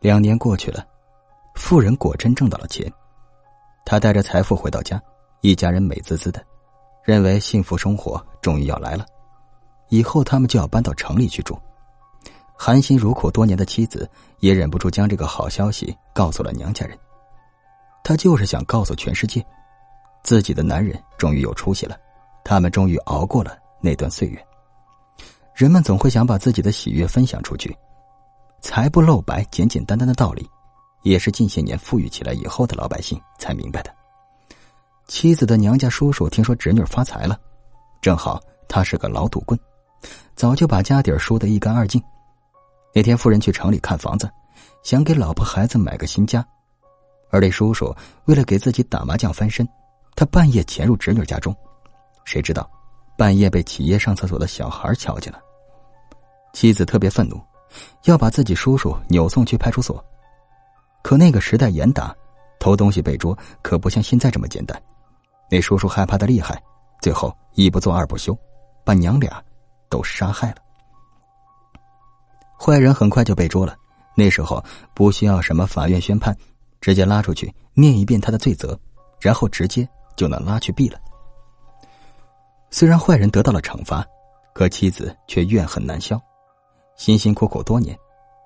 两年过去了，富人果真挣到了钱。他带着财富回到家，一家人美滋滋的，认为幸福生活终于要来了。以后他们就要搬到城里去住。含辛茹苦多年的妻子也忍不住将这个好消息告诉了娘家人。她就是想告诉全世界，自己的男人终于有出息了，他们终于熬过了那段岁月。人们总会想把自己的喜悦分享出去。财不露白、简简单单的道理，也是近些年富裕起来以后的老百姓才明白的。妻子的娘家叔叔听说侄女发财了，正好他是个老赌棍，早就把家底输得一干二净。那天夫人去城里看房子，想给老婆孩子买个新家，而那叔叔为了给自己打麻将翻身，他半夜潜入侄女家中，谁知道半夜被起夜上厕所的小孩瞧见了。妻子特别愤怒。要把自己叔叔扭送去派出所，可那个时代严打，偷东西被捉可不像现在这么简单。那叔叔害怕的厉害，最后一不做二不休，把娘俩都杀害了。坏人很快就被捉了，那时候不需要什么法院宣判，直接拉出去念一遍他的罪责，然后直接就能拉去毙了。虽然坏人得到了惩罚，可妻子却怨恨难消。辛辛苦苦多年，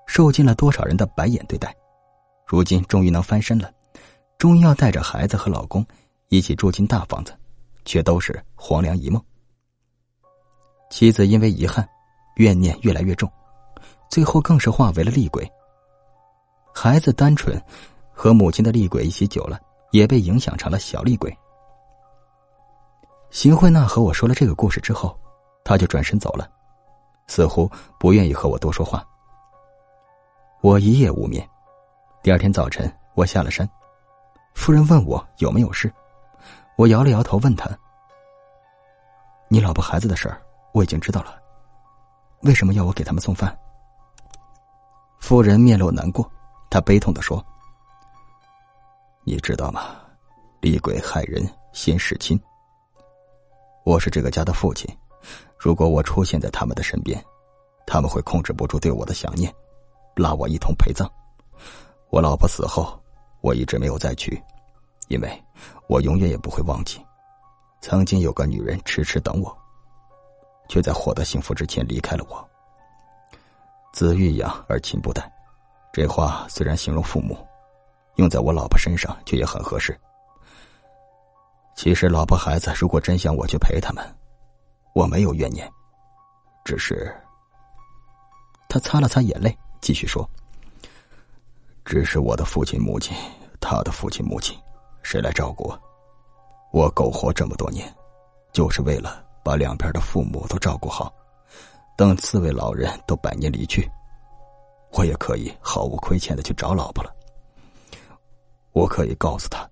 受尽了多少人的白眼对待，如今终于能翻身了，终于要带着孩子和老公一起住进大房子，却都是黄粱一梦。妻子因为遗憾，怨念越来越重，最后更是化为了厉鬼。孩子单纯，和母亲的厉鬼一起久了，也被影响成了小厉鬼。邢慧娜和我说了这个故事之后，她就转身走了。似乎不愿意和我多说话。我一夜无眠。第二天早晨，我下了山，夫人问我有没有事，我摇了摇头，问他：“你老婆孩子的事儿，我已经知道了，为什么要我给他们送饭？”夫人面露难过，她悲痛的说：“你知道吗？厉鬼害人先弑亲。我是这个家的父亲。”如果我出现在他们的身边，他们会控制不住对我的想念，拉我一同陪葬。我老婆死后，我一直没有再娶，因为我永远也不会忘记，曾经有个女人迟迟等我，却在获得幸福之前离开了我。子欲养而亲不待，这话虽然形容父母，用在我老婆身上却也很合适。其实，老婆孩子如果真想我去陪他们。我没有怨念，只是他擦了擦眼泪，继续说：“只是我的父亲母亲，他的父亲母亲，谁来照顾我？苟活这么多年，就是为了把两边的父母都照顾好。等四位老人都百年离去，我也可以毫无亏欠的去找老婆了。我可以告诉他，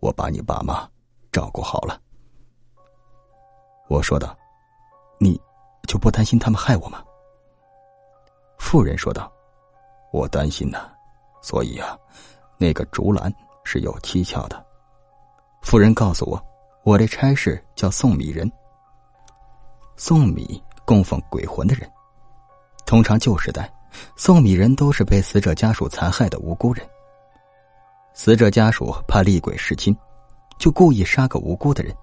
我把你爸妈照顾好了。”我说道：“你就不担心他们害我吗？”妇人说道：“我担心呢，所以啊，那个竹篮是有蹊跷的。”妇人告诉我，我的差事叫送米人。送米供奉鬼魂的人，通常旧时代，送米人都是被死者家属残害的无辜人。死者家属怕厉鬼弑亲。就故意杀个无辜的人，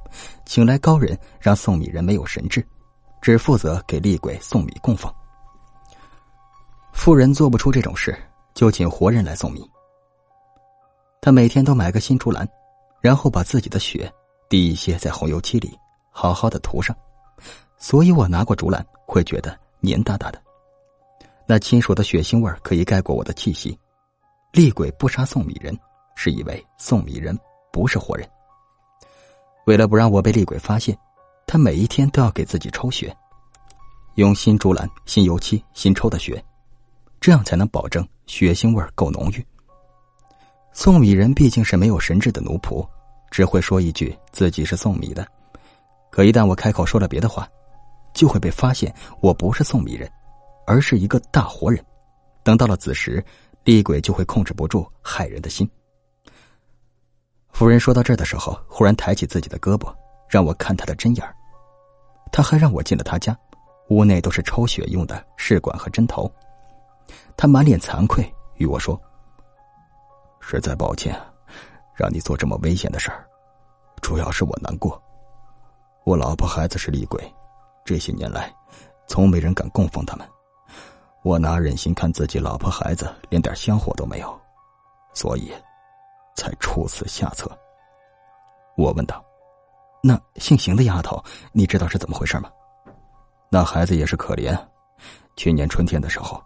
请来高人让送米人没有神智，只负责给厉鬼送米供奉。富人做不出这种事，就请活人来送米。他每天都买个新竹篮，然后把自己的血滴一些在红油漆里，好好的涂上。所以我拿过竹篮，会觉得黏哒哒的。那亲属的血腥味可以盖过我的气息。厉鬼不杀送米人，是以为送米人不是活人。为了不让我被厉鬼发现，他每一天都要给自己抽血，用新竹篮、新油漆、新抽的血，这样才能保证血腥味够浓郁。送米人毕竟是没有神智的奴仆，只会说一句自己是送米的，可一旦我开口说了别的话，就会被发现我不是送米人，而是一个大活人。等到了子时，厉鬼就会控制不住害人的心。夫人说到这儿的时候，忽然抬起自己的胳膊，让我看她的针眼儿。他还让我进了他家，屋内都是抽血用的试管和针头。他满脸惭愧，与我说：“实在抱歉，让你做这么危险的事儿，主要是我难过。我老婆孩子是厉鬼，这些年来，从没人敢供奉他们。我哪忍心看自己老婆孩子连点香火都没有，所以，才出此下策。”我问道：“那姓邢的丫头，你知道是怎么回事吗？”那孩子也是可怜。去年春天的时候，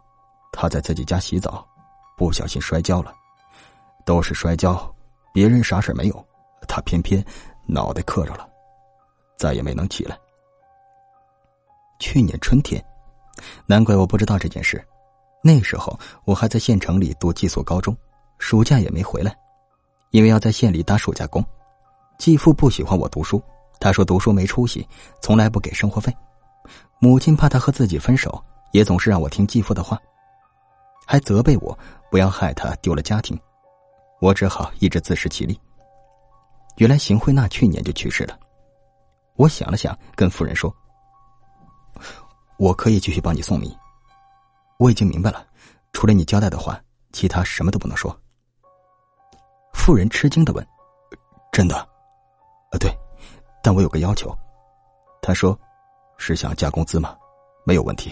他在自己家洗澡，不小心摔跤了。都是摔跤，别人啥事没有，他偏偏脑袋磕着了，再也没能起来。去年春天，难怪我不知道这件事。那时候我还在县城里读寄宿高中，暑假也没回来，因为要在县里打暑假工。继父不喜欢我读书，他说读书没出息，从来不给生活费。母亲怕他和自己分手，也总是让我听继父的话，还责备我不要害他丢了家庭。我只好一直自食其力。原来邢慧娜去年就去世了。我想了想，跟夫人说：“我可以继续帮你送米。我已经明白了，除了你交代的话，其他什么都不能说。”妇人吃惊的问：“真的？”“啊，对，但我有个要求。”他说。是想加工资吗？没有问题，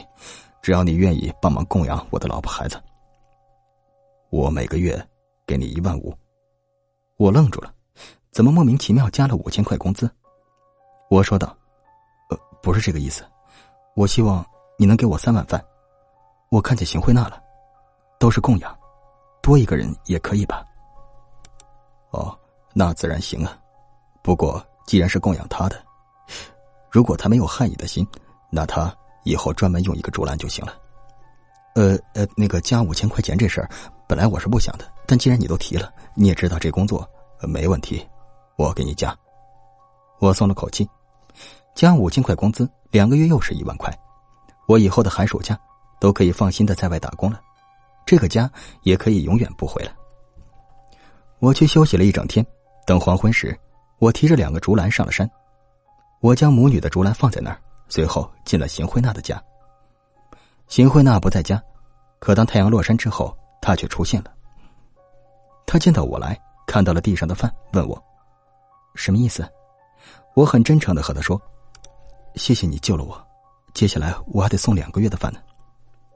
只要你愿意帮忙供养我的老婆孩子。我每个月给你一万五。我愣住了，怎么莫名其妙加了五千块工资？我说道：“呃，不是这个意思，我希望你能给我三碗饭。我看见邢慧娜了，都是供养，多一个人也可以吧？”哦，那自然行啊。不过既然是供养他的。如果他没有害你的心，那他以后专门用一个竹篮就行了。呃呃，那个加五千块钱这事儿，本来我是不想的，但既然你都提了，你也知道这工作没问题，我给你加。我松了口气，加五千块工资，两个月又是一万块，我以后的寒暑假都可以放心的在外打工了，这个家也可以永远不回来。我去休息了一整天，等黄昏时，我提着两个竹篮上了山。我将母女的竹篮放在那儿，随后进了邢慧娜的家。邢慧娜不在家，可当太阳落山之后，她却出现了。她见到我来，看到了地上的饭，问我：“什么意思？”我很真诚的和她说：“谢谢你救了我，接下来我还得送两个月的饭呢。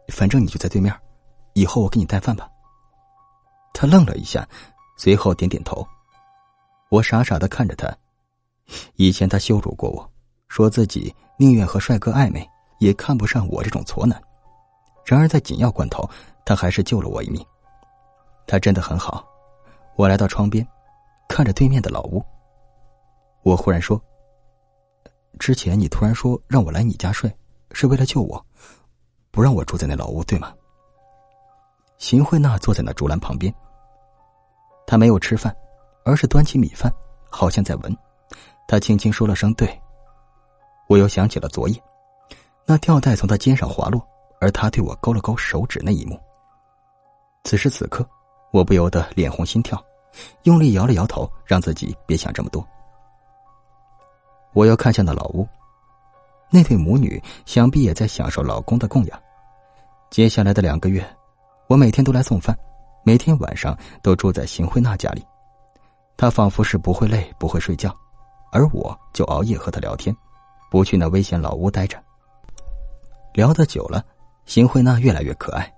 反正你就在对面，以后我给你带饭吧。”她愣了一下，随后点点头。我傻傻的看着他。以前他羞辱过我，说自己宁愿和帅哥暧昧，也看不上我这种矬男。然而在紧要关头，他还是救了我一命。他真的很好。我来到窗边，看着对面的老屋。我忽然说：“之前你突然说让我来你家睡，是为了救我，不让我住在那老屋，对吗？”邢慧娜坐在那竹篮旁边。他没有吃饭，而是端起米饭，好像在闻。他轻轻说了声“对”，我又想起了昨夜，那吊带从他肩上滑落，而他对我勾了勾手指那一幕。此时此刻，我不由得脸红心跳，用力摇了摇头，让自己别想这么多。我又看向那老屋，那对母女想必也在享受老公的供养。接下来的两个月，我每天都来送饭，每天晚上都住在邢慧娜家里，她仿佛是不会累，不会睡觉。而我就熬夜和她聊天，不去那危险老屋待着。聊得久了，邢慧娜越来越可爱。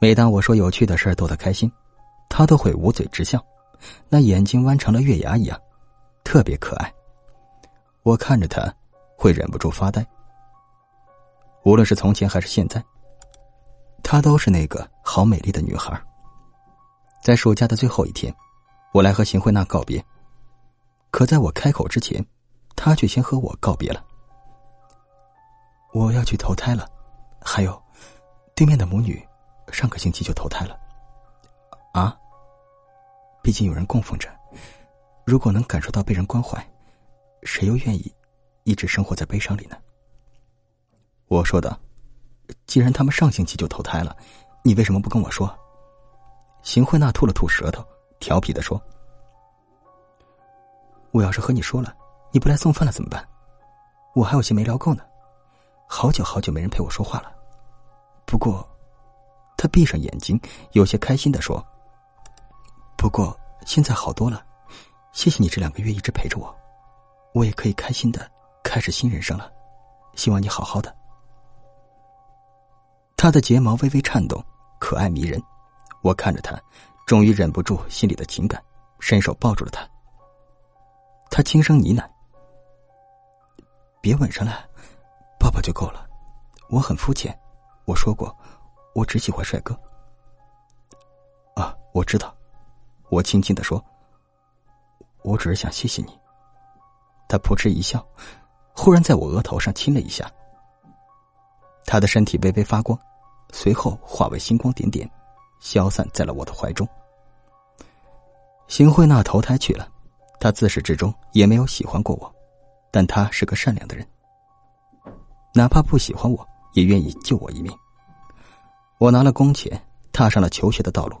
每当我说有趣的事逗她开心，她都会捂嘴直笑，那眼睛弯成了月牙一样，特别可爱。我看着她，会忍不住发呆。无论是从前还是现在，她都是那个好美丽的女孩。在暑假的最后一天，我来和邢慧娜告别。可在我开口之前，她却先和我告别了。我要去投胎了，还有，对面的母女，上个星期就投胎了。啊！毕竟有人供奉着，如果能感受到被人关怀，谁又愿意一直生活在悲伤里呢？我说道：“既然他们上星期就投胎了，你为什么不跟我说？”邢慧娜吐了吐舌头，调皮的说。我要是和你说了，你不来送饭了怎么办？我还有些没聊够呢，好久好久没人陪我说话了。不过，他闭上眼睛，有些开心的说：“不过现在好多了，谢谢你这两个月一直陪着我，我也可以开心的开始新人生了。希望你好好的。”他的睫毛微微颤动，可爱迷人。我看着他，终于忍不住心里的情感，伸手抱住了他。他轻声呢喃：“别吻上来，抱抱就够了。我很肤浅，我说过，我只喜欢帅哥。”啊，我知道。我轻轻的说：“我只是想谢谢你。”他扑哧一笑，忽然在我额头上亲了一下。他的身体微微发光，随后化为星光点点。消散在了我的怀中。邢慧娜投胎去了，她自始至终也没有喜欢过我，但她是个善良的人，哪怕不喜欢我，也愿意救我一命。我拿了工钱，踏上了求学的道路，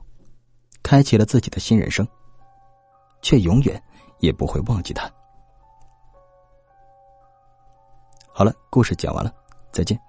开启了自己的新人生，却永远也不会忘记他。好了，故事讲完了，再见。